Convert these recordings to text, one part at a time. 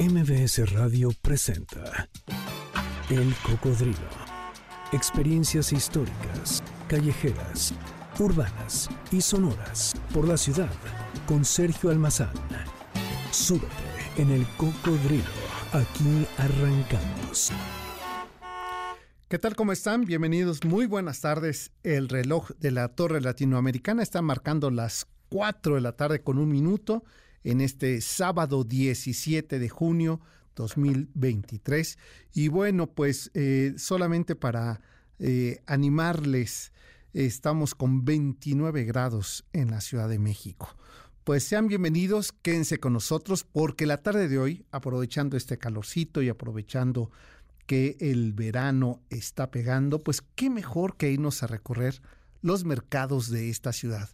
MBS Radio presenta El Cocodrilo. Experiencias históricas, callejeras, urbanas y sonoras por la ciudad con Sergio Almazán. Súbete en El Cocodrilo. Aquí arrancamos. ¿Qué tal? ¿Cómo están? Bienvenidos. Muy buenas tardes. El reloj de la Torre Latinoamericana está marcando las 4 de la tarde con un minuto en este sábado 17 de junio 2023. Y bueno, pues eh, solamente para eh, animarles, estamos con 29 grados en la Ciudad de México. Pues sean bienvenidos, quédense con nosotros porque la tarde de hoy, aprovechando este calorcito y aprovechando que el verano está pegando, pues qué mejor que irnos a recorrer los mercados de esta ciudad.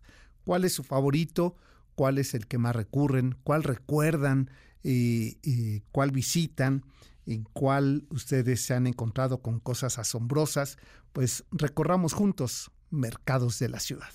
¿Cuál es su favorito? Cuál es el que más recurren, cuál recuerdan, y cuál visitan, en cuál ustedes se han encontrado con cosas asombrosas, pues recorramos juntos mercados de la ciudad.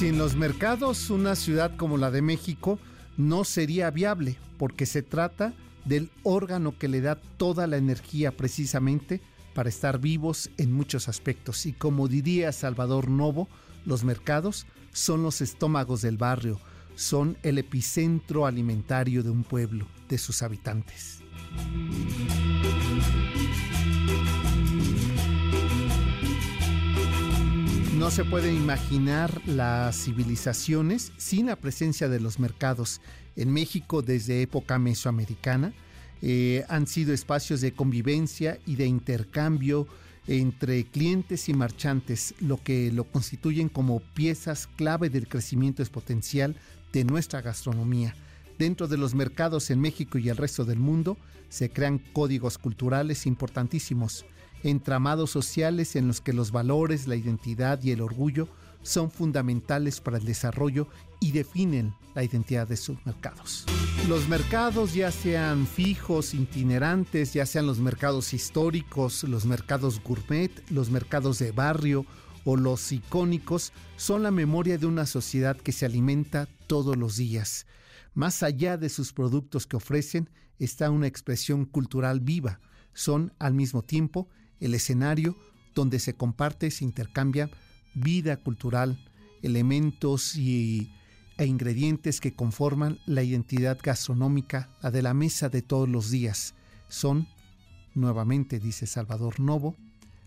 Sin los mercados, una ciudad como la de México no sería viable, porque se trata del órgano que le da toda la energía precisamente para estar vivos en muchos aspectos. Y como diría Salvador Novo, los mercados son los estómagos del barrio, son el epicentro alimentario de un pueblo, de sus habitantes. No se puede imaginar las civilizaciones sin la presencia de los mercados. En México, desde época mesoamericana, eh, han sido espacios de convivencia y de intercambio entre clientes y marchantes, lo que lo constituyen como piezas clave del crecimiento exponencial de nuestra gastronomía. Dentro de los mercados en México y el resto del mundo se crean códigos culturales importantísimos entramados sociales en los que los valores, la identidad y el orgullo son fundamentales para el desarrollo y definen la identidad de sus mercados. Los mercados, ya sean fijos, itinerantes, ya sean los mercados históricos, los mercados gourmet, los mercados de barrio o los icónicos, son la memoria de una sociedad que se alimenta todos los días. Más allá de sus productos que ofrecen, está una expresión cultural viva. Son, al mismo tiempo, el escenario donde se comparte, se intercambia vida cultural, elementos y, e ingredientes que conforman la identidad gastronómica, la de la mesa de todos los días. Son, nuevamente dice Salvador Novo,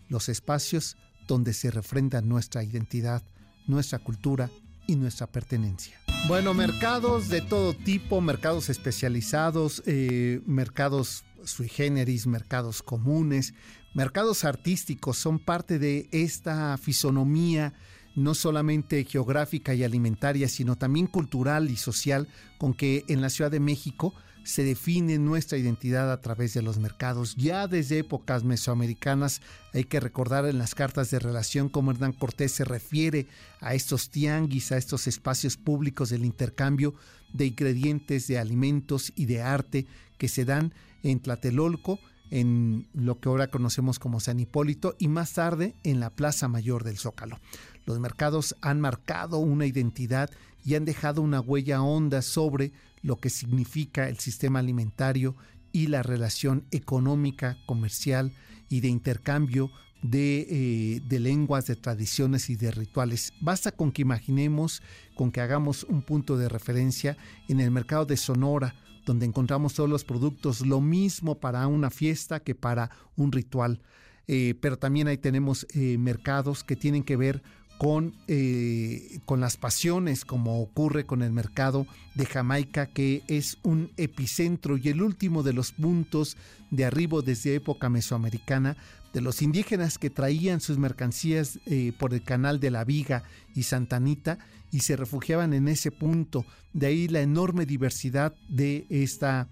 los espacios donde se refrenda nuestra identidad, nuestra cultura y nuestra pertenencia. Bueno, mercados de todo tipo, mercados especializados, eh, mercados sui generis, mercados comunes, mercados artísticos son parte de esta fisonomía no solamente geográfica y alimentaria, sino también cultural y social con que en la Ciudad de México se define nuestra identidad a través de los mercados. Ya desde épocas mesoamericanas hay que recordar en las cartas de relación cómo Hernán Cortés se refiere a estos tianguis, a estos espacios públicos del intercambio de ingredientes, de alimentos y de arte que se dan en Tlatelolco, en lo que ahora conocemos como San Hipólito y más tarde en la Plaza Mayor del Zócalo. Los mercados han marcado una identidad y han dejado una huella honda sobre lo que significa el sistema alimentario y la relación económica, comercial y de intercambio de, eh, de, lenguas, de tradiciones y de rituales. Basta con que imaginemos, con que hagamos un punto de referencia en el mercado de Sonora, donde encontramos todos los productos, lo mismo para una fiesta que para un ritual. Eh, pero también ahí tenemos eh, mercados que tienen que ver con, eh, con las pasiones, como ocurre con el mercado de Jamaica, que es un epicentro y el último de los puntos de arribo desde época mesoamericana de los indígenas que traían sus mercancías eh, por el canal de la Viga y Santanita y se refugiaban en ese punto. De ahí la enorme diversidad de esta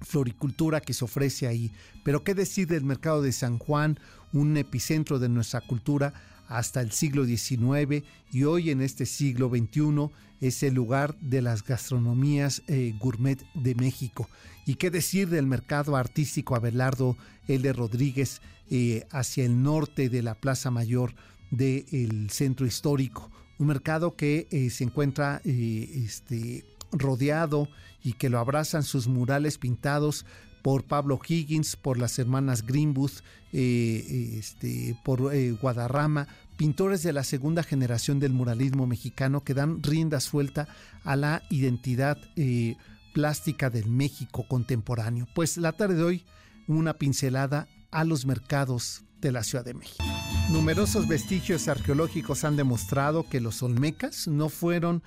floricultura que se ofrece ahí. Pero qué decir del mercado de San Juan, un epicentro de nuestra cultura hasta el siglo XIX y hoy en este siglo XXI es el lugar de las gastronomías eh, gourmet de México. Y qué decir del mercado artístico Abelardo L. Rodríguez eh, hacia el norte de la Plaza Mayor del centro histórico. Un mercado que eh, se encuentra este, rodeado y que lo abrazan sus murales pintados por Pablo Higgins, por las hermanas Greenwood, este, por Guadarrama, pintores de la segunda generación del muralismo mexicano que dan rienda suelta a la identidad eh, plástica del México contemporáneo. Pues la tarde de hoy, una pincelada a los mercados de la Ciudad de México. Numerosos vestigios arqueológicos han demostrado que los olmecas no fueron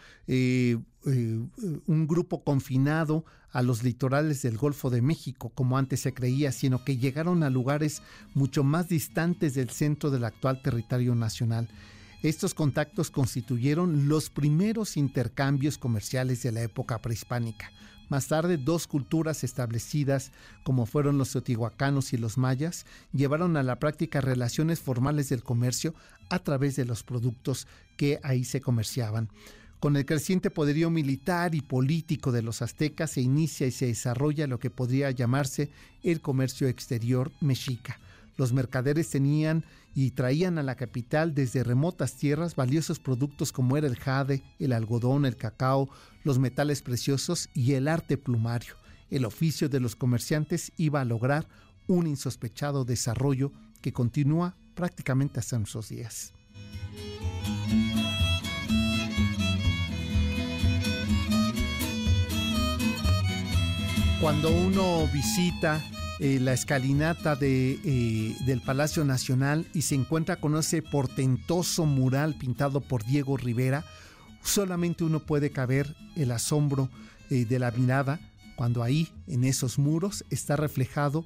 eh, un grupo confinado a los litorales del Golfo de México, como antes se creía, sino que llegaron a lugares mucho más distantes del centro del actual territorio nacional. Estos contactos constituyeron los primeros intercambios comerciales de la época prehispánica. Más tarde, dos culturas establecidas, como fueron los teotihuacanos y los mayas, llevaron a la práctica relaciones formales del comercio a través de los productos que ahí se comerciaban. Con el creciente poderío militar y político de los aztecas se inicia y se desarrolla lo que podría llamarse el comercio exterior mexica. Los mercaderes tenían y traían a la capital desde remotas tierras valiosos productos como era el jade, el algodón, el cacao, los metales preciosos y el arte plumario. El oficio de los comerciantes iba a lograr un insospechado desarrollo que continúa prácticamente hasta nuestros días. Cuando uno visita eh, la escalinata de, eh, del Palacio Nacional y se encuentra con ese portentoso mural pintado por Diego Rivera, solamente uno puede caber el asombro eh, de la mirada cuando ahí, en esos muros, está reflejado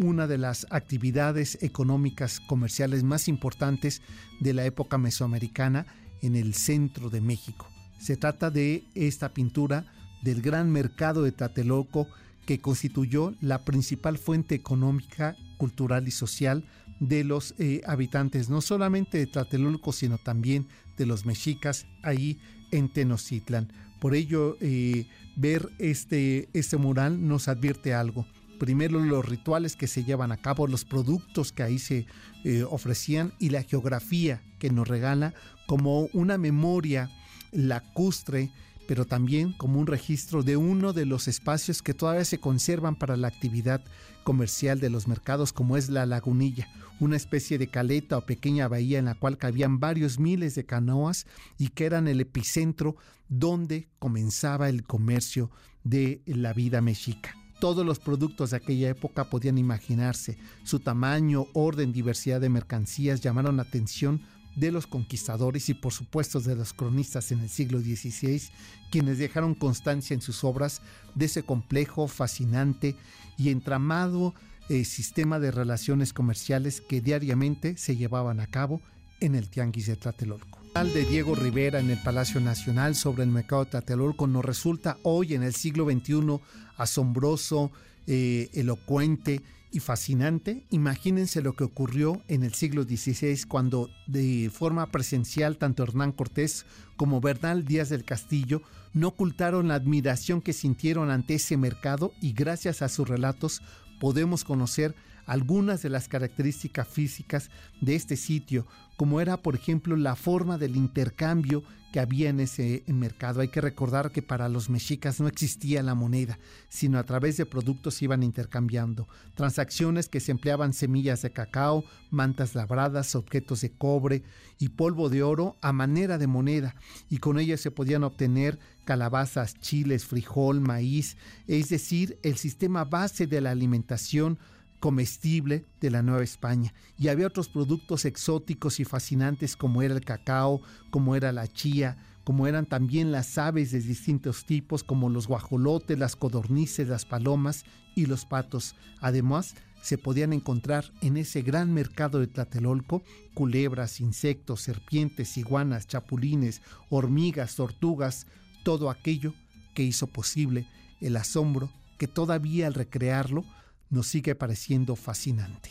una de las actividades económicas comerciales más importantes de la época mesoamericana en el centro de México. Se trata de esta pintura del gran mercado de Tlatelolco que constituyó la principal fuente económica, cultural y social de los eh, habitantes, no solamente de Tlatelolco, sino también de los mexicas ahí en Tenochtitlan. Por ello, eh, ver este, este mural nos advierte algo. Primero, los rituales que se llevan a cabo, los productos que ahí se eh, ofrecían y la geografía que nos regala como una memoria lacustre pero también como un registro de uno de los espacios que todavía se conservan para la actividad comercial de los mercados, como es la lagunilla, una especie de caleta o pequeña bahía en la cual cabían varios miles de canoas y que eran el epicentro donde comenzaba el comercio de la vida mexica todos los productos de aquella época podían imaginarse. Su tamaño, orden, diversidad de mercancías llamaron la atención de los conquistadores y por supuesto de los cronistas en el siglo XVI, quienes dejaron constancia en sus obras de ese complejo, fascinante y entramado eh, sistema de relaciones comerciales que diariamente se llevaban a cabo en el Tianguis de Tlatelolco. El de Diego Rivera en el Palacio Nacional sobre el mercado de Tlatelolco nos resulta hoy en el siglo XXI asombroso, eh, elocuente y fascinante. Imagínense lo que ocurrió en el siglo XVI cuando de forma presencial tanto Hernán Cortés como Bernal Díaz del Castillo no ocultaron la admiración que sintieron ante ese mercado y gracias a sus relatos podemos conocer algunas de las características físicas de este sitio, como era por ejemplo la forma del intercambio que había en ese mercado. Hay que recordar que para los mexicas no existía la moneda, sino a través de productos iban intercambiando. Transacciones que se empleaban semillas de cacao, mantas labradas, objetos de cobre y polvo de oro a manera de moneda, y con ellas se podían obtener calabazas, chiles, frijol, maíz, es decir, el sistema base de la alimentación comestible de la Nueva España. Y había otros productos exóticos y fascinantes como era el cacao, como era la chía, como eran también las aves de distintos tipos, como los guajolotes, las codornices, las palomas y los patos. Además, se podían encontrar en ese gran mercado de Tlatelolco culebras, insectos, serpientes, iguanas, chapulines, hormigas, tortugas, todo aquello que hizo posible el asombro que todavía al recrearlo nos sigue pareciendo fascinante.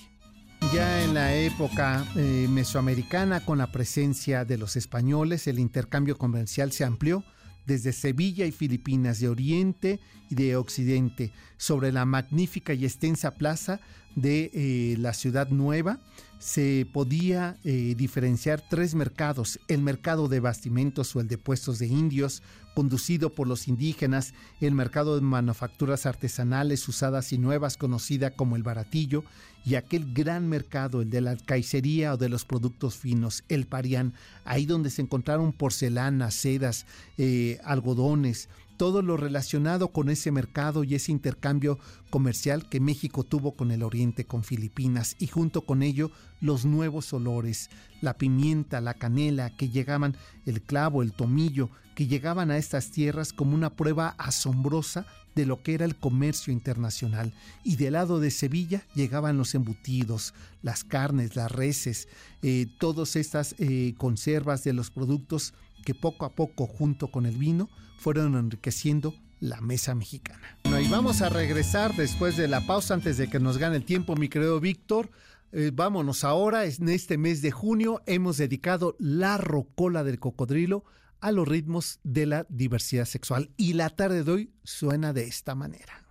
Ya en la época eh, mesoamericana, con la presencia de los españoles, el intercambio comercial se amplió desde Sevilla y Filipinas de Oriente y de Occidente, sobre la magnífica y extensa plaza de eh, la ciudad nueva, se podía eh, diferenciar tres mercados, el mercado de bastimentos o el de puestos de indios, conducido por los indígenas, el mercado de manufacturas artesanales usadas y nuevas, conocida como el baratillo, y aquel gran mercado, el de la caicería o de los productos finos, el parián, ahí donde se encontraron porcelanas, sedas, eh, algodones, todo lo relacionado con ese mercado y ese intercambio comercial que México tuvo con el Oriente, con Filipinas, y junto con ello los nuevos olores, la pimienta, la canela, que llegaban, el clavo, el tomillo, que llegaban a estas tierras como una prueba asombrosa de lo que era el comercio internacional. Y del lado de Sevilla llegaban los embutidos, las carnes, las reses, eh, todas estas eh, conservas de los productos que poco a poco, junto con el vino, fueron enriqueciendo la mesa mexicana. Bueno, y vamos a regresar después de la pausa, antes de que nos gane el tiempo, mi querido Víctor. Eh, vámonos ahora, en este mes de junio hemos dedicado la rocola del cocodrilo a los ritmos de la diversidad sexual y la tarde de hoy suena de esta manera.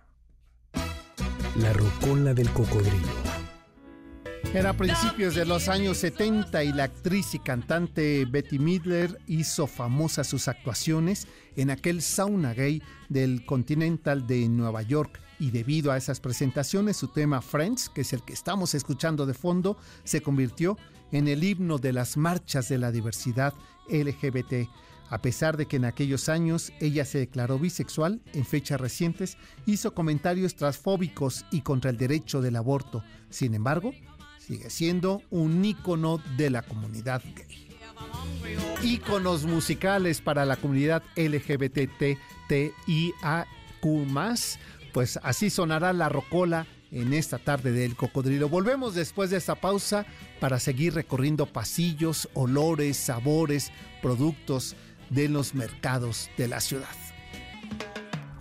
La rocola del cocodrilo. Era a principios de los años 70 y la actriz y cantante Betty Midler hizo famosas sus actuaciones en aquel sauna gay del Continental de Nueva York y debido a esas presentaciones su tema Friends, que es el que estamos escuchando de fondo, se convirtió en el himno de las marchas de la diversidad LGBT. A pesar de que en aquellos años ella se declaró bisexual, en fechas recientes hizo comentarios transfóbicos y contra el derecho del aborto. Sin embargo, sigue siendo un ícono de la comunidad gay. Íconos musicales para la comunidad LGBTTIAQ+, pues así sonará la rocola en esta tarde del cocodrilo. Volvemos después de esta pausa para seguir recorriendo pasillos, olores, sabores, productos de los mercados de la ciudad.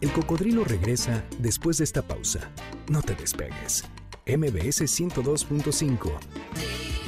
El cocodrilo regresa después de esta pausa. No te despegues. MBS 102.5.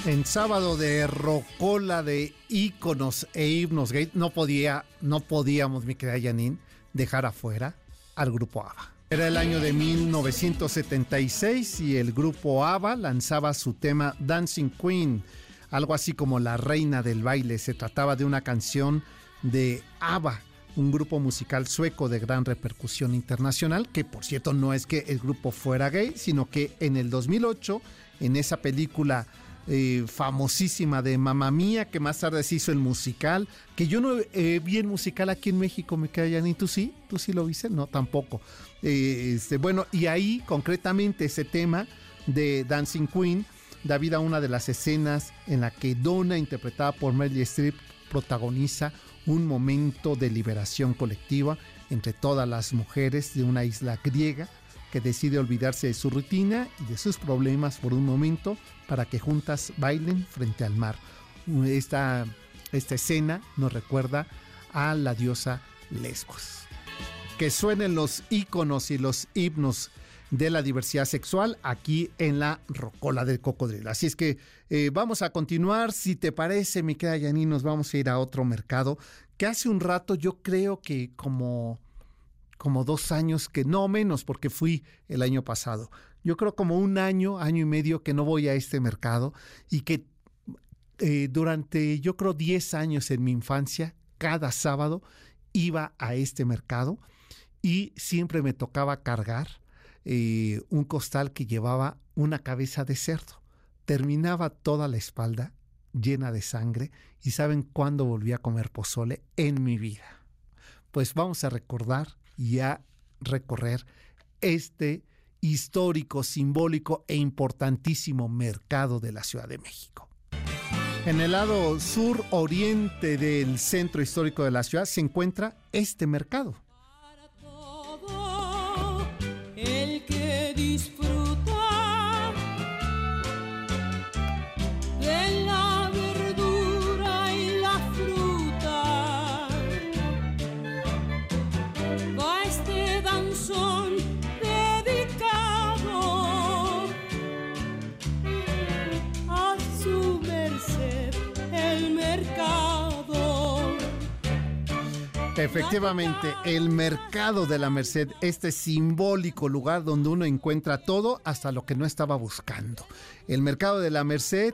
En sábado de rocola de íconos e himnos gay, no podía, no podíamos, mi querida Janine, dejar afuera al grupo ABBA. Era el año de 1976 y el grupo ABBA lanzaba su tema Dancing Queen, algo así como la reina del baile. Se trataba de una canción de ABBA, un grupo musical sueco de gran repercusión internacional, que por cierto no es que el grupo fuera gay, sino que en el 2008, en esa película eh, famosísima de Mamma Mía, que más tarde se hizo el musical, que yo no eh, vi el musical aquí en México, me queda ni tú sí, tú sí lo viste, no, tampoco. Eh, este, bueno, y ahí concretamente ese tema de Dancing Queen da vida a una de las escenas en la que Donna, interpretada por Meryl Streep, protagoniza un momento de liberación colectiva entre todas las mujeres de una isla griega que decide olvidarse de su rutina y de sus problemas por un momento para que juntas bailen frente al mar. Esta, esta escena nos recuerda a la diosa Lesbos. Que suenen los íconos y los himnos de la diversidad sexual aquí en la Rocola del Cocodrilo. Así es que eh, vamos a continuar. Si te parece, mi querida Yaní, nos vamos a ir a otro mercado que hace un rato yo creo que como, como dos años, que no menos porque fui el año pasado. Yo creo como un año, año y medio que no voy a este mercado y que eh, durante yo creo 10 años en mi infancia, cada sábado iba a este mercado y siempre me tocaba cargar eh, un costal que llevaba una cabeza de cerdo. Terminaba toda la espalda llena de sangre y saben cuándo volví a comer pozole en mi vida. Pues vamos a recordar y a recorrer este histórico, simbólico e importantísimo mercado de la Ciudad de México. En el lado sur oriente del centro histórico de la ciudad se encuentra este mercado. Efectivamente, el mercado de la Merced, este simbólico lugar donde uno encuentra todo hasta lo que no estaba buscando. El mercado de la Merced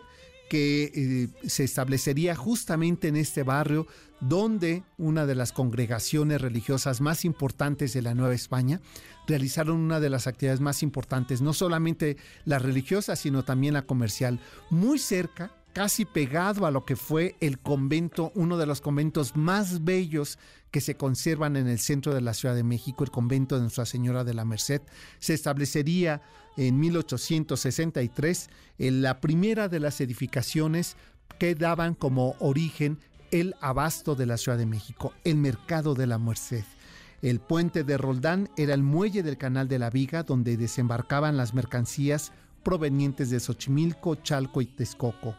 que eh, se establecería justamente en este barrio donde una de las congregaciones religiosas más importantes de la Nueva España realizaron una de las actividades más importantes, no solamente la religiosa, sino también la comercial, muy cerca casi pegado a lo que fue el convento, uno de los conventos más bellos que se conservan en el centro de la Ciudad de México, el convento de Nuestra Señora de la Merced, se establecería en 1863 en la primera de las edificaciones que daban como origen el abasto de la Ciudad de México, el mercado de la Merced. El puente de Roldán era el muelle del canal de la Viga donde desembarcaban las mercancías provenientes de Xochimilco, Chalco y Texcoco.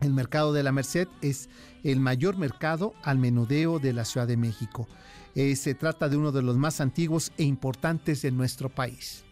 El mercado de la Merced es el mayor mercado al menudeo de la Ciudad de México. Eh, se trata de uno de los más antiguos e importantes de nuestro país.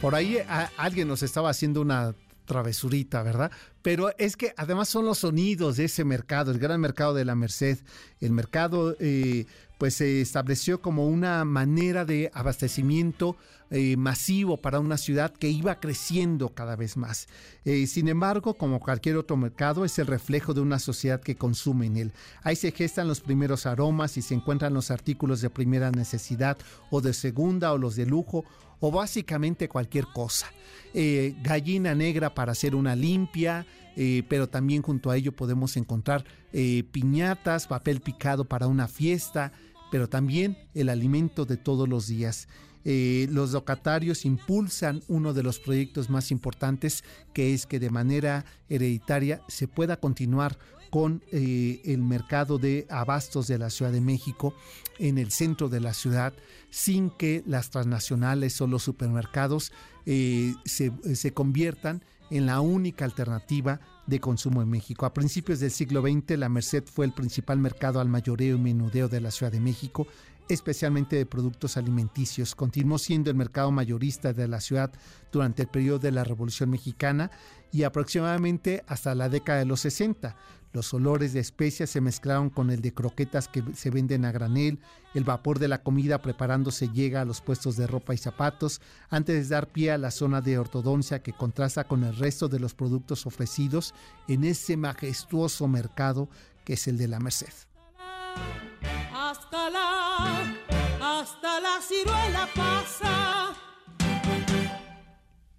Por ahí alguien nos estaba haciendo una travesurita, ¿verdad? Pero es que además son los sonidos de ese mercado, el gran mercado de la Merced. El mercado eh, pues se estableció como una manera de abastecimiento eh, masivo para una ciudad que iba creciendo cada vez más. Eh, sin embargo, como cualquier otro mercado, es el reflejo de una sociedad que consume en él. Ahí se gestan los primeros aromas y se encuentran los artículos de primera necesidad o de segunda o los de lujo o básicamente cualquier cosa. Eh, gallina negra para hacer una limpia, eh, pero también junto a ello podemos encontrar piñatas, papel picado para una fiesta, pero también el alimento de todos los días. Eh, los locatarios impulsan uno de los proyectos más importantes, que es que de manera hereditaria se pueda continuar con eh, el mercado de abastos de la Ciudad de México en el centro de la ciudad, sin que las transnacionales o los supermercados eh, se, se conviertan en la única alternativa de consumo en México. A principios del siglo XX, la Merced fue el principal mercado al mayoreo y menudeo de la Ciudad de México, especialmente de productos alimenticios. Continuó siendo el mercado mayorista de la ciudad durante el periodo de la Revolución Mexicana y aproximadamente hasta la década de los 60. Los olores de especias se mezclaron con el de croquetas que se venden a granel, el vapor de la comida preparándose llega a los puestos de ropa y zapatos, antes de dar pie a la zona de ortodoncia que contrasta con el resto de los productos ofrecidos en ese majestuoso mercado que es el de la Merced. Hasta la, hasta la ciruela pasa.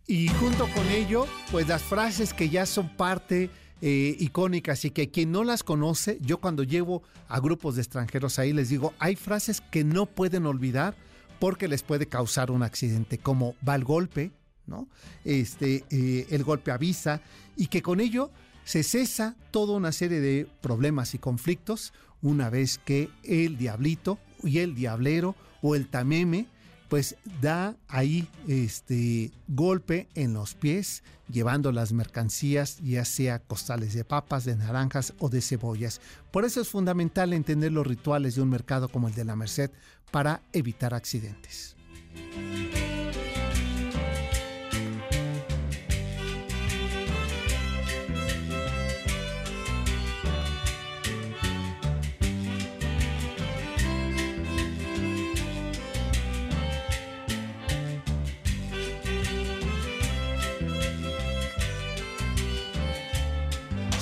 Y junto con ello, pues las frases que ya son parte eh, icónicas y que quien no las conoce, yo cuando llevo a grupos de extranjeros ahí les digo, hay frases que no pueden olvidar porque les puede causar un accidente, como va el golpe, ¿no? Este, eh, el golpe avisa, y que con ello se cesa toda una serie de problemas y conflictos una vez que el diablito y el diablero o el tameme pues da ahí este golpe en los pies llevando las mercancías ya sea costales de papas, de naranjas o de cebollas. Por eso es fundamental entender los rituales de un mercado como el de la Merced para evitar accidentes.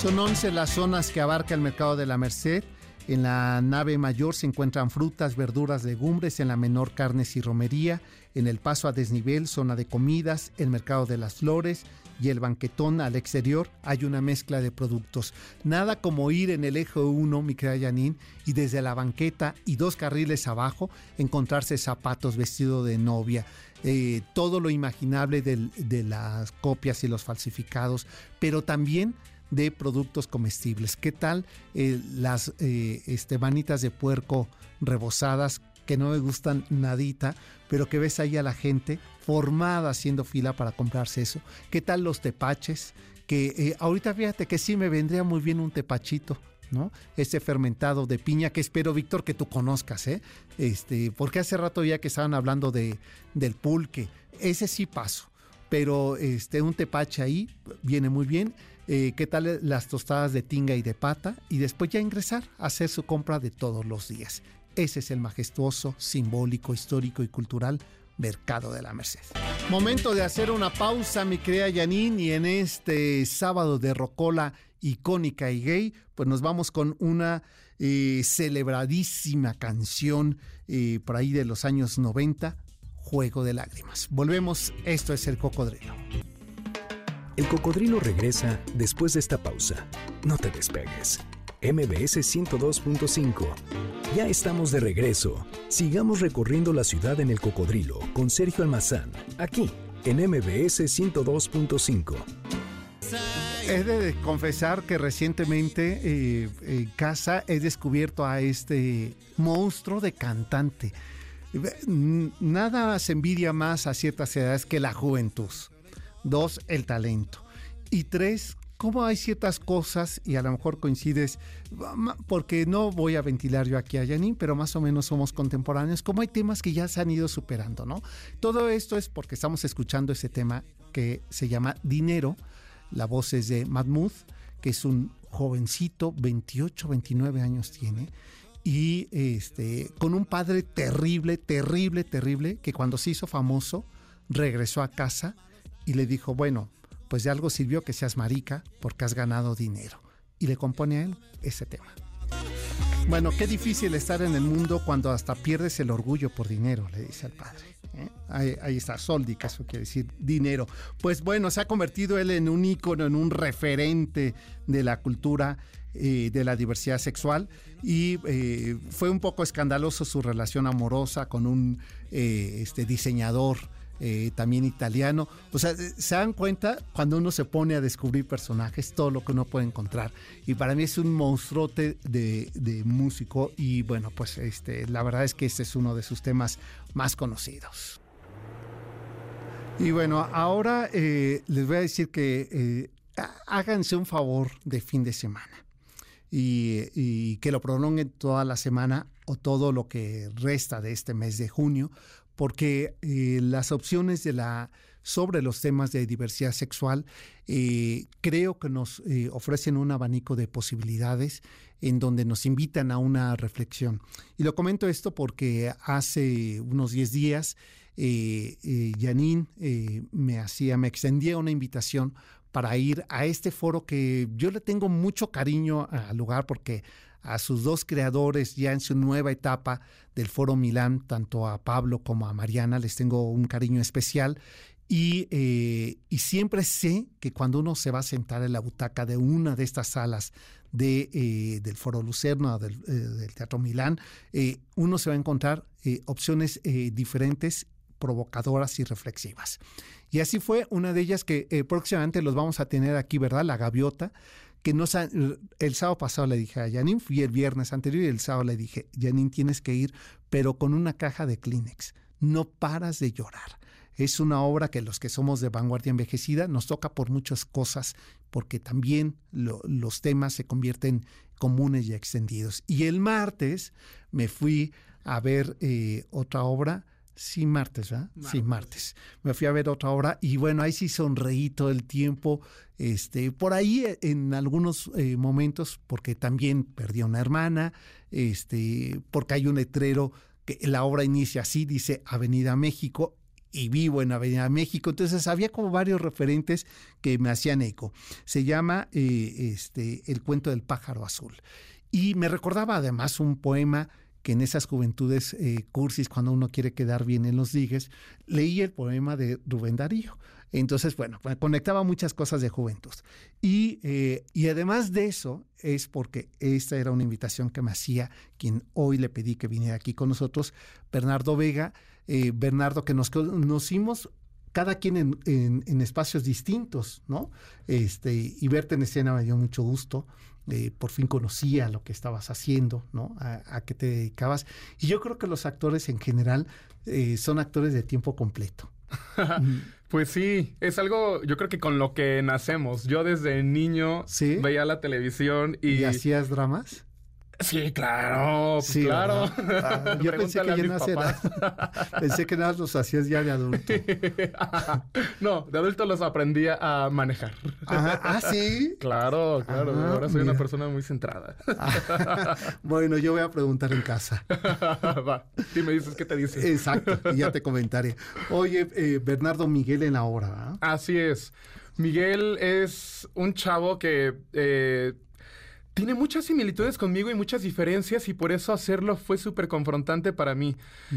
Son 11 las zonas que abarca el mercado de la Merced. En la nave mayor se encuentran frutas, verduras, legumbres, en la menor carnes y romería, en el paso a desnivel, zona de comidas, el mercado de las flores y el banquetón al exterior hay una mezcla de productos. Nada como ir en el eje 1, mi querida Janine, y desde la banqueta y dos carriles abajo encontrarse zapatos vestido de novia. Eh, todo lo imaginable de las copias y los falsificados, pero también de productos comestibles. ¿Qué tal eh, las eh, este, de puerco rebozadas que no me gustan nadita, pero que ves ahí a la gente formada haciendo fila para comprarse eso. ¿Qué tal los tepaches? Que eh, ahorita fíjate que sí me vendría muy bien un tepachito. ¿no? Ese fermentado de piña que espero, Víctor, que tú conozcas, ¿eh? Este, porque hace rato ya que estaban hablando de, del pulque, ese sí paso, pero este, un tepache ahí viene muy bien. Eh, ¿Qué tal las tostadas de tinga y de pata? Y después ya ingresar a hacer su compra de todos los días. Ese es el majestuoso, simbólico, histórico y cultural Mercado de la Merced. Momento de hacer una pausa, mi querida Janine, y en este sábado de Rocola icónica y gay, pues nos vamos con una eh, celebradísima canción eh, por ahí de los años 90, Juego de Lágrimas. Volvemos, esto es El Cocodrilo. El Cocodrilo regresa después de esta pausa. No te despegues. MBS 102.5. Ya estamos de regreso. Sigamos recorriendo la ciudad en el cocodrilo con Sergio Almazán, aquí en MBS 102.5. He de confesar que recientemente eh, en casa he descubierto a este monstruo de cantante. Nada se envidia más a ciertas edades que la juventud. Dos, el talento. Y tres, cómo hay ciertas cosas, y a lo mejor coincides, porque no voy a ventilar yo aquí a Janine, pero más o menos somos contemporáneos, cómo hay temas que ya se han ido superando, ¿no? Todo esto es porque estamos escuchando ese tema que se llama Dinero, la voz es de Mahmoud, que es un jovencito, 28, 29 años tiene, y este, con un padre terrible, terrible, terrible, que cuando se hizo famoso, regresó a casa y le dijo, bueno, pues de algo sirvió que seas marica porque has ganado dinero. Y le compone a él ese tema. Bueno, qué difícil estar en el mundo cuando hasta pierdes el orgullo por dinero, le dice al padre. ¿eh? Ahí, está, Soldi, eso quiere decir dinero. Pues bueno, se ha convertido él en un ícono, en un referente de la cultura eh, de la diversidad sexual y eh, fue un poco escandaloso su relación amorosa con un este, diseñador eh, también italiano. O sea, se dan cuenta cuando uno se pone a descubrir personajes, todo lo que uno puede encontrar. Y para mí es un monstruote de, músico y bueno, pues este, la verdad es que este es uno de sus temas más conocidos. Y bueno, ahora eh, les voy a decir que eh, háganse un favor de fin de semana y, y, que lo prolonguen toda la semana o todo lo que resta de este mes de junio, porque eh, las opciones sobre los temas de diversidad sexual eh, creo que nos eh, ofrecen un abanico de posibilidades en donde nos invitan a una reflexión. Y lo comento esto porque hace unos 10 días Janine me hacía, me extendía una invitación para ir a este foro que yo le tengo mucho cariño al lugar porque a sus dos creadores ya en su nueva etapa del Foro Milán, tanto a Pablo como a Mariana, les tengo un cariño especial. Y, eh, y, siempre sé que cuando uno se va a sentar en la butaca de una de estas salas de, eh, del Foro Lucerno, del, eh, Teatro Milán, uno se va a encontrar opciones diferentes, provocadoras y reflexivas. Y así fue una de ellas que próximamente los vamos a tener aquí, ¿verdad? La gaviota, que no el sábado pasado le dije a Janine, fui el viernes anterior y el sábado le dije, Janine, tienes que ir, pero con una caja de Kleenex. No paras de llorar. Es una obra que los que somos de vanguardia envejecida nos toca por muchas cosas, porque también los temas se convierten comunes y extendidos. Y el martes me fui a ver eh, otra obra Sí, martes, ¿verdad? Sí, martes. Me fui a ver otra hora y bueno, ahí sí sonreí todo el tiempo. Este, por ahí eh, en algunos eh, momentos, porque también perdí a una hermana, este, porque hay un letrero que la obra inicia así, dice Avenida México, y vivo en Avenida México. Entonces había como varios referentes que me hacían eco. Se llama eh, este, El cuento del pájaro azul. Y me recordaba además un poema que en esas juventudes eh, cursis, cuando uno quiere quedar bien en los digues, leí el poema de Rubén Darío. Entonces, bueno, conectaba muchas cosas de juventud. Y, eh, y además de eso, es porque esta era una invitación que me hacía quien hoy le pedí que viniera aquí con nosotros, Bernardo Vega. Eh, Bernardo, que nos conocimos cada quien en, en, espacios distintos, ¿no? Este, y verte en escena me dio mucho gusto. Por fin conocía lo que estabas haciendo, ¿no? A, a, qué te dedicabas. Y yo creo que los actores en general eh, son actores de tiempo completo. pues sí, es algo, yo creo que con lo que nacemos. Yo desde niño veía la televisión y... ¿Y hacías dramas? Sí, claro, pues sí, claro. Ah, yo pensé que ya no hacía Pensé que nada los hacías ya de adulto. no, de adulto los aprendí a manejar. ah, sí. Claro, claro. Ahora soy una persona muy centrada. bueno, yo voy a preguntar en casa. Va. Y me dices qué te dice. Exacto, y ya te comentaré. Oye, eh, Bernardo Miguel en la hora. Así es. Miguel es un chavo que eh, tiene muchas similitudes conmigo y muchas diferencias y por eso hacerlo fue súper confrontante para mí.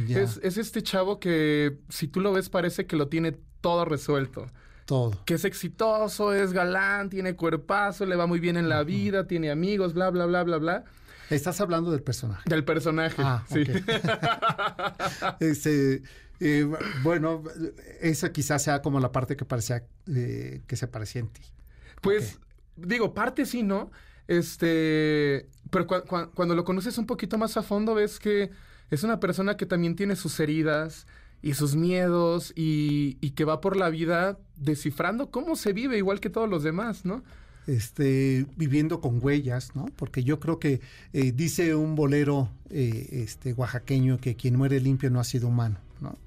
Es, este chavo que si tú lo ves parece que lo tiene todo resuelto. Todo. Que es exitoso, es galán, tiene cuerpazo, le va muy bien en la vida, tiene amigos, bla, bla, bla, bla, bla. Estás hablando del personaje. Del personaje, ah, sí. este, eh, bueno, esa quizás sea como la parte que parecía eh, que se parecía en ti. Pues, digo, parte sí, ¿no? Este, pero cuando lo conoces un poquito más a fondo, ves que es una persona que también tiene sus heridas y sus miedos y, que va por la vida descifrando cómo se vive igual que todos los demás, ¿no? Este, viviendo con huellas, ¿no? Porque yo creo que eh, dice un bolero eh, este, oaxaqueño que quien muere limpio no ha sido humano. ¿no?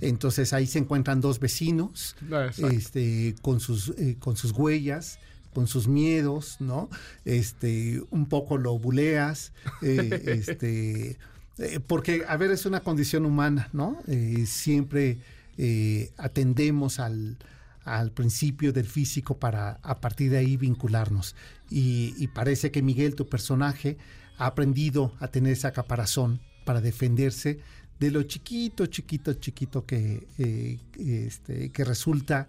Entonces ahí se encuentran dos vecinos este, con, sus, eh, con sus huellas con sus miedos, ¿no? Este, un poco lo buleas, eh, este, eh, porque, a ver, es una condición humana, ¿no? Eh, siempre atendemos al, al, principio del físico para a partir de ahí vincularnos. Y, y, parece que Miguel, tu personaje, ha aprendido a tener esa caparazón para defenderse de lo chiquito, chiquito, chiquito que, este, que resulta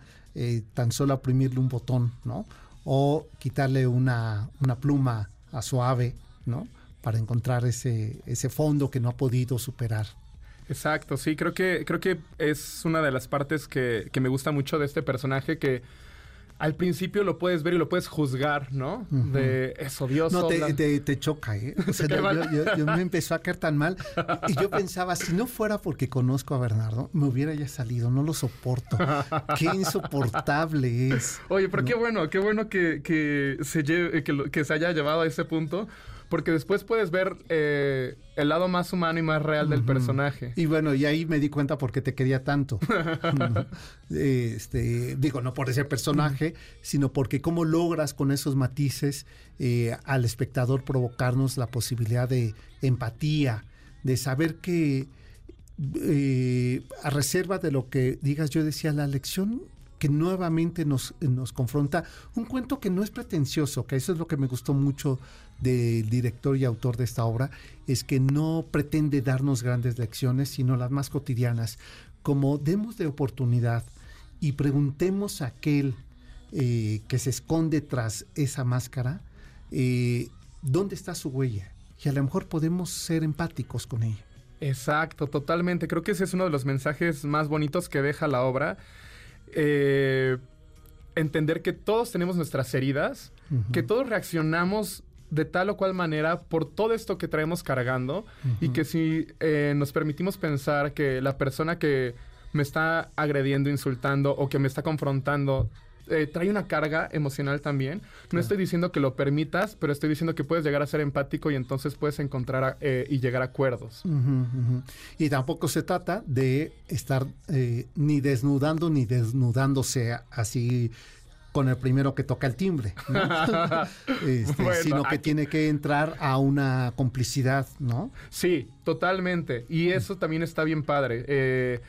tan solo oprimirle un botón, ¿no? O quitarle una, una pluma a su ave, ¿no? Para encontrar ese, ese fondo que no ha podido superar. Exacto, sí, creo que, creo que es una de las partes que, que me gusta mucho de este personaje que al principio lo puedes ver y lo puedes juzgar, ¿no? De es odioso. No, te, te, choca, ¿eh? O sea, yo, me empezó a caer tan mal. Y yo pensaba, si no fuera porque conozco a Bernardo, me hubiera ya salido, no lo soporto. Qué insoportable es. Oye, pero qué bueno, qué bueno que, que se lleve, que, que se haya llevado a ese punto porque después puedes ver eh, el lado más humano y más real del personaje. Y bueno, y ahí me di cuenta por qué te quería tanto. este, digo, no por ese personaje, sino porque cómo logras con esos matices eh, al espectador provocarnos la posibilidad de empatía, de saber que eh, a reserva de lo que digas, yo decía, la lección que nuevamente nos, nos confronta un cuento que no es pretencioso, que eso es lo que me gustó mucho del director y autor de esta obra, es que no pretende darnos grandes lecciones, sino las más cotidianas. Como demos de oportunidad y preguntemos a aquel eh, que se esconde tras esa máscara, eh, ¿dónde está su huella? Y a lo mejor podemos ser empáticos con ella. Exacto, totalmente. Creo que ese es uno de los mensajes más bonitos que deja la obra eh, entender que todos tenemos nuestras heridas, que todos reaccionamos de tal o cual manera por todo esto que traemos cargando y que si eh, nos permitimos pensar que la persona que me está agrediendo, insultando o que me está confrontando eh, trae una carga emocional también. No estoy diciendo que lo permitas, pero estoy diciendo que puedes llegar a ser empático y entonces puedes encontrar eh, y llegar a acuerdos. Y tampoco se trata de estar eh, ni desnudando ni desnudándose así con el primero que toca el timbre, este, sino que tiene que entrar a una complicidad, ¿no? Sí, totalmente. Y eso también está bien padre.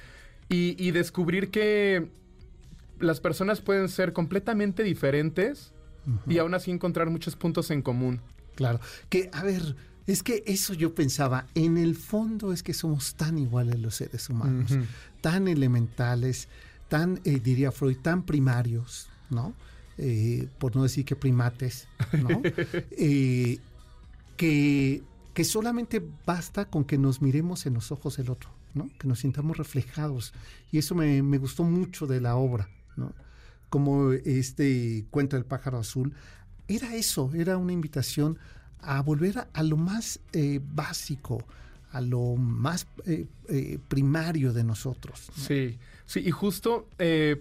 y, descubrir que las personas pueden ser completamente diferentes y aún así encontrar muchos puntos en común. Claro. Que, a ver, es que eso yo pensaba, en el fondo es que somos tan iguales los seres humanos, tan elementales, tan, eh, diría Freud, tan primarios, ¿no? Eh, por no decir que primates, ¿no? Eh, que, que solamente basta con que nos miremos en los ojos del otro, ¿no? Que nos sintamos reflejados. Y eso me, me gustó mucho de la obra, ¿no? Como este cuento del pájaro azul, era eso, era una invitación a volver a, lo más eh, básico, a lo más primario de nosotros. Sí, sí, y justo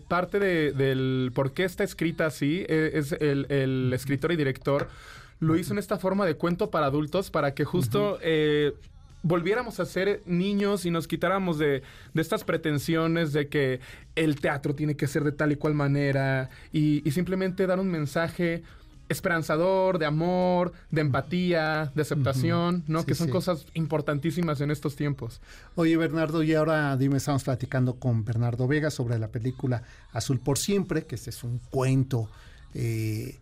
parte del por qué está escrita así es el, escritor y director lo hizo en esta forma de cuento para adultos para que justo volviéramos a ser niños y nos quitáramos de, de, estas pretensiones de que el teatro tiene que ser de tal y cual manera y, y simplemente dar un mensaje esperanzador, de amor, de empatía, de aceptación, ¿no? que son cosas importantísimas en estos tiempos. Oye, Bernardo, y ahora dime, estamos platicando con Bernardo Vega sobre la película Azul por Siempre, que este es un cuento eh,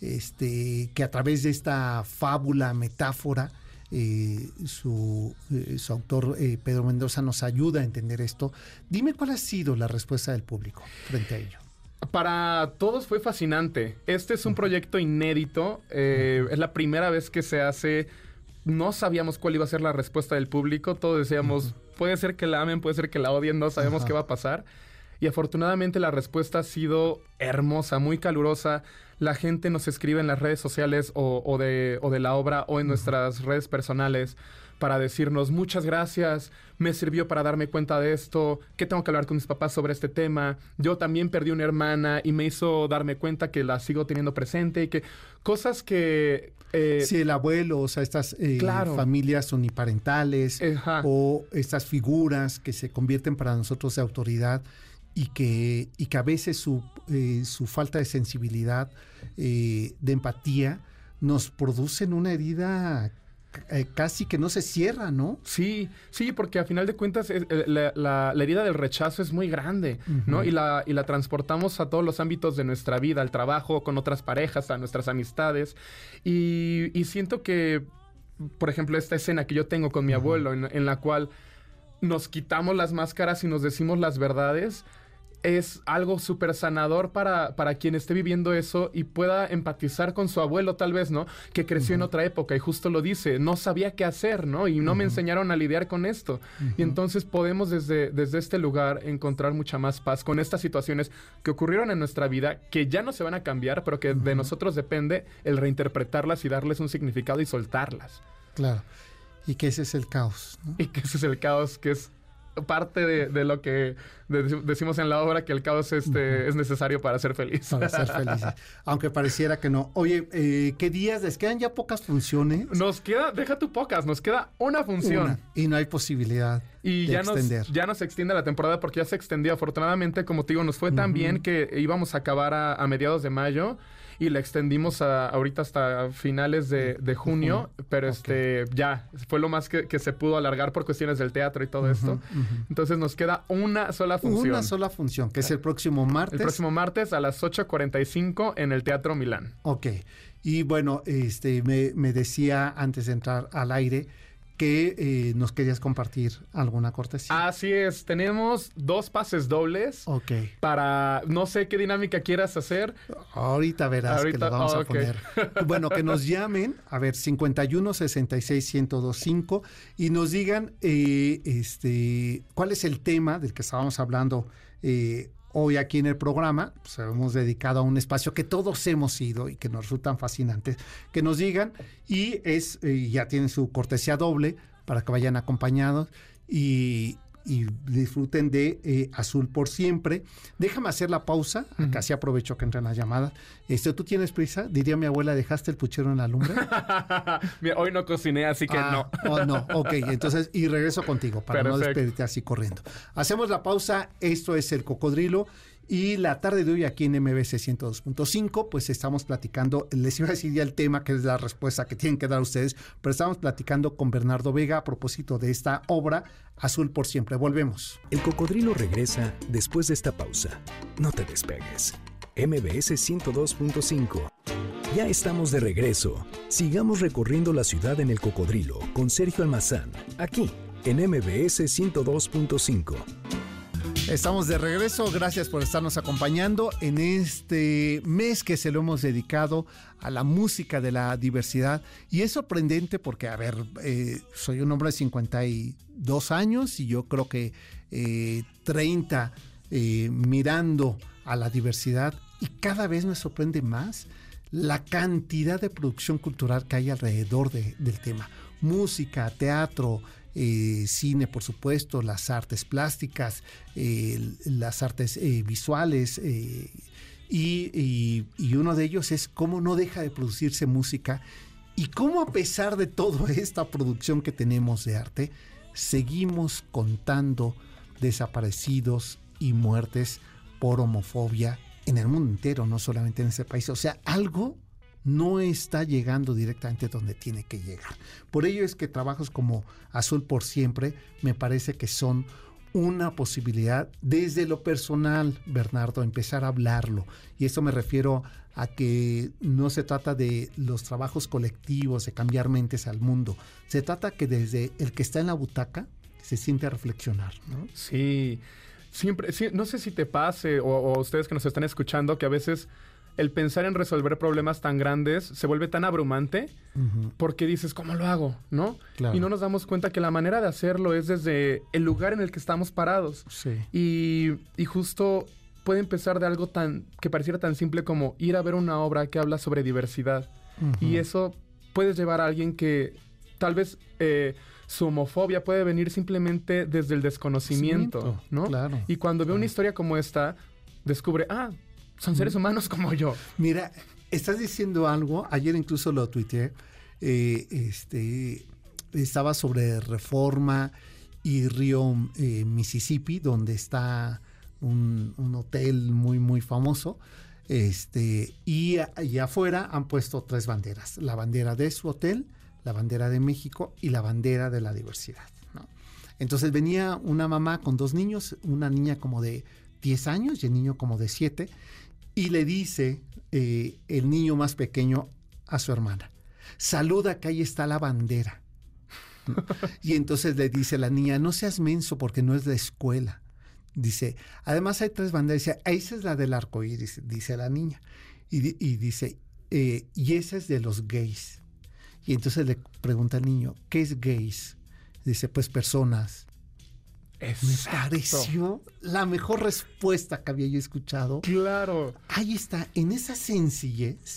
este, que a través de esta fábula, metáfora, eh, su, eh, su, autor Pedro Mendoza nos ayuda a entender esto. Dime cuál ha sido la respuesta del público frente a ello. Para todos fue fascinante. Este es un proyecto inédito. Eh, es la primera vez que se hace. No sabíamos cuál iba a ser la respuesta del público. Todos decíamos, puede ser que la amen, puede ser que la odien, no sabemos qué va a pasar. Y afortunadamente la respuesta ha sido hermosa, muy calurosa. La gente nos escribe en las redes sociales o, de, o de, la obra o en nuestras redes personales para decirnos muchas gracias, me sirvió para darme cuenta de esto, que tengo que hablar con mis papás sobre este tema, yo también perdí una hermana y me hizo darme cuenta que la sigo teniendo presente y que cosas que... Eh, sí, el abuelo, o sea, estas eh, familias uniparentales o estas figuras que se convierten para nosotros de autoridad y que, y que a veces su, eh, su falta de sensibilidad, de empatía, nos producen una herida eh, casi que no se cierra, ¿no? Sí, sí, porque a final de cuentas eh, la, herida del rechazo es muy grande, ¿no? Y la, y la transportamos a todos los ámbitos de nuestra vida, al trabajo, con otras parejas, a nuestras amistades. Y, siento que, por ejemplo, esta escena que yo tengo con mi abuelo, en la cual nos quitamos las máscaras y nos decimos las verdades, es algo súper sanador para, para quien esté viviendo eso y pueda empatizar con su abuelo tal vez, ¿no? Que creció en otra época y justo lo dice, no sabía qué hacer, ¿no? Y no me enseñaron a lidiar con esto. Y entonces podemos desde, desde este lugar encontrar mucha más paz con estas situaciones que ocurrieron en nuestra vida, que ya no se van a cambiar, pero que de nosotros depende el reinterpretarlas y darles un significado y soltarlas. Claro. Y que ese es el caos. ¿no? Y que ese es el caos que es parte de, lo que decimos en la obra que el caos este, es necesario para ser feliz. Para ser feliz. Aunque pareciera que no. Oye, eh, ¿qué días? ¿Les quedan ya pocas funciones? Nos queda, deja tu pocas, nos queda una función. Y no hay posibilidad y de ya extender. Nos, ya nos extiende la temporada porque ya se extendió. Afortunadamente, como te digo, nos fue tan bien que íbamos a acabar a mediados de mayo y la extendimos a, ahorita hasta finales de, junio, pero este ya fue lo más que, se pudo alargar por cuestiones del teatro y todo esto. Entonces nos queda una sola función. Una sola función, que es el próximo martes. El próximo martes a las 8.45 en el Teatro Milán. Ok. Y bueno, este me, me decía antes de entrar al aire que eh, nos querías compartir alguna cortesía. Así es, tenemos dos pases dobles. Ok. Para, no sé qué dinámica quieras hacer. Ahorita verás que lo vamos a poner. Bueno, que nos llamen, a ver, 51 66 1025 y nos digan eh, este, cuál es el tema del que estábamos hablando eh, hoy aquí en el programa, pues hemos dedicado a un espacio que todos hemos ido y que nos resultan fascinantes, que nos digan y es eh, ya tienen su cortesía doble para que vayan acompañados y, y disfruten de eh, Azul por siempre. Déjame hacer la pausa, acá sí aprovecho que entran las llamadas. Este, ¿Tú tienes prisa? Diría mi abuela, ¿dejaste el puchero en la lumbre? hoy no cociné, así que ah, no. oh, no, ok, entonces, y regreso contigo para no despedirte así corriendo. Hacemos la pausa, esto es El Cocodrilo. Y la tarde de hoy aquí en MBC 102.5, pues estamos platicando, les iba a decir ya el tema, que es la respuesta que tienen que dar ustedes, pero estamos platicando con Bernardo Vega a propósito de esta obra, Azul por siempre. Volvemos. El cocodrilo regresa después de esta pausa. No te despegues. MBS 102.5. Ya estamos de regreso. Sigamos recorriendo la ciudad en el cocodrilo con Sergio Almazán, aquí en MBS 102.5. Estamos de regreso, gracias por estarnos acompañando en este mes que se lo hemos dedicado a la música de la diversidad. Y es sorprendente porque, a ver, eh, soy un hombre de 52 años y yo creo que 30 eh, eh, mirando a la diversidad y cada vez me sorprende más la cantidad de producción cultural que hay alrededor del tema. Música, teatro, eh, cine, por supuesto, las artes plásticas, las artes eh, visuales. Eh, y, uno de ellos es cómo no deja de producirse música y cómo a pesar de toda esta producción que tenemos de arte, seguimos contando desaparecidos y muertes por homofobia en el mundo entero, no solamente en ese país. O sea, algo no está llegando directamente donde tiene que llegar. Por ello es que trabajos como Azul por Siempre me parece que son una posibilidad desde lo personal, Bernardo, empezar a hablarlo. Y esto me refiero a que no se trata de los trabajos colectivos, de cambiar mentes al mundo. Se trata que desde el que está en la butaca se siente a reflexionar. ¿no? Sí, siempre, no sé si te pase o, ustedes que nos están escuchando que a veces el pensar en resolver problemas tan grandes se vuelve tan abrumante porque dices, ¿cómo lo hago? ¿No? Y no nos damos cuenta que la manera de hacerlo es desde el lugar en el que estamos parados. Sí. Y, justo puede empezar de algo tan que pareciera tan simple como ir a ver una obra que habla sobre diversidad. Y eso puede llevar a alguien que tal vez eh, su homofobia puede venir simplemente desde el desconocimiento, ¿no? Claro. Y cuando ve una historia como esta, descubre, ah, son seres humanos como yo. Mira, estás diciendo algo, ayer incluso lo tuiteé, eh, este, estaba sobre reforma y río eh, Mississippi, donde está un, hotel muy, muy famoso. Este, y, y afuera han puesto tres banderas, la bandera de su hotel, la bandera de México y la bandera de la diversidad. Entonces venía una mamá con dos niños, una niña como de 10 años y el niño como de 7, y le dice eh, el niño más pequeño a su hermana, saluda que ahí está la bandera. y entonces le dice la niña, no seas menso porque no es la escuela. Dice, además hay tres banderas. Dice, esa es la del arco iris, dice la niña. Y, dice, eh, y esa es de los gays. Y entonces le pregunta al niño, ¿qué es gays? Dice, pues personas. Me pareció la mejor respuesta que había yo escuchado. Claro. Ahí está, en esa sencillez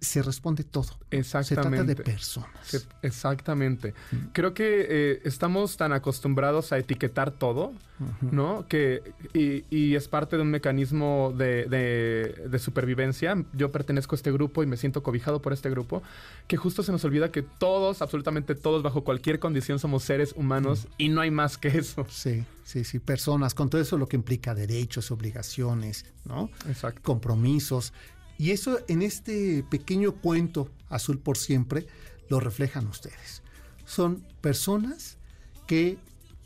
se responde todo. Exactamente. Se trata de personas. exactamente. Creo que eh, estamos tan acostumbrados a etiquetar todo, ¿no? Que, y, es parte de un mecanismo de, supervivencia. Yo pertenezco a este grupo y me siento cobijado por este grupo, que justo se nos olvida que todos, absolutamente todos, bajo cualquier condición, somos seres humanos y no hay más que eso. Sí, sí, sí, personas, con todo eso lo que implica derechos, obligaciones, ¿no? Exacto. Compromisos. Y eso en este pequeño cuento, Azul por siempre, lo reflejan ustedes. Son personas que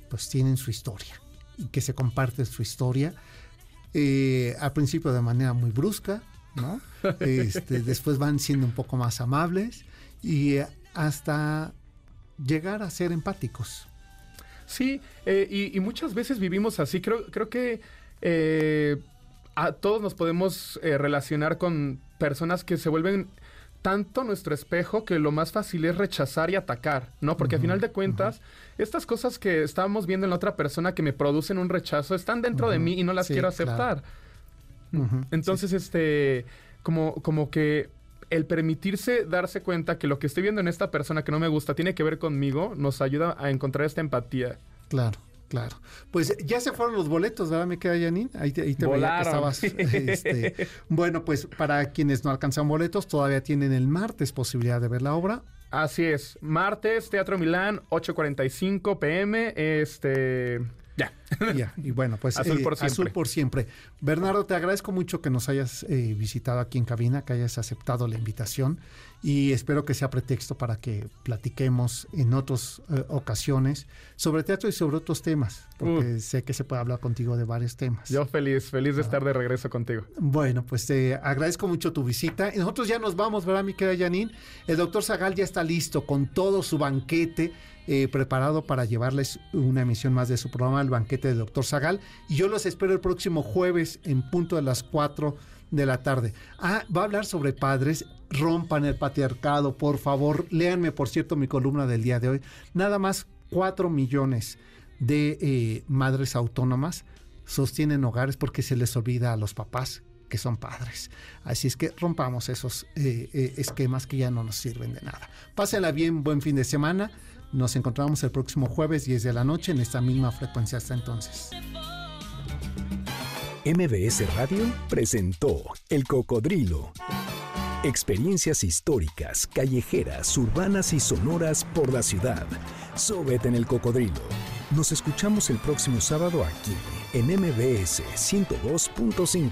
pues tienen su historia y que se comparten su historia. Eh, al principio de manera muy brusca, ¿no? Este, después van siendo un poco más amables y hasta llegar a ser empáticos. Sí, eh, y, muchas veces vivimos así. Creo, creo que eh, a todos nos podemos eh, relacionar con personas que se vuelven tanto nuestro espejo que lo más fácil es rechazar y atacar, ¿no? Porque al final de cuentas, estas cosas que estamos viendo en la otra persona que me producen un rechazo están dentro de mí y no las quiero aceptar. Entonces, este, como, como que el permitirse darse cuenta que lo que estoy viendo en esta persona que no me gusta tiene que ver conmigo, nos ayuda a encontrar esta empatía. Claro. Claro. Pues ya se fueron los boletos, ¿verdad? Me queda Janine. Ahí te, ahí te veía que estabas. Este, bueno, pues para quienes no alcanzan boletos, todavía tienen el martes posibilidad de ver la obra. Así es. Martes, Teatro Milán, 8.45 pm. Este. Ya. y bueno, pues azul, por azul, por siempre. Bernardo, te agradezco mucho que nos hayas visitado aquí en cabina, que hayas aceptado la invitación y espero que sea pretexto para que platiquemos en otras eh, ocasiones sobre teatro y sobre otros temas, porque sé que se puede hablar contigo de varios temas. Yo feliz, feliz de estar de regreso contigo. Bueno, pues te agradezco mucho tu visita. Nosotros ya nos vamos, ¿verdad, mi querida Janine? El doctor Zagal ya está listo con todo su banquete. Eh, preparado para llevarles una emisión más de su programa, El Banquete del Doctor Zagal. Y yo los espero el próximo jueves en punto de las 4 de la tarde. Ah, va a hablar sobre padres. Rompan el patriarcado, por favor. Léanme, por cierto, mi columna del día de hoy. Nada más 4 millones de eh, madres autónomas sostienen hogares porque se les olvida a los papás que son padres. Así es que rompamos esos eh, esquemas que ya no nos sirven de nada. Pásenla bien, buen fin de semana. Nos encontramos el próximo jueves 10 de la noche en esta misma frecuencia. Hasta entonces. MBS Radio presentó El Cocodrilo. Experiencias históricas, callejeras, urbanas y sonoras por la ciudad. Sóbete en El Cocodrilo. Nos escuchamos el próximo sábado aquí en MBS 102.5.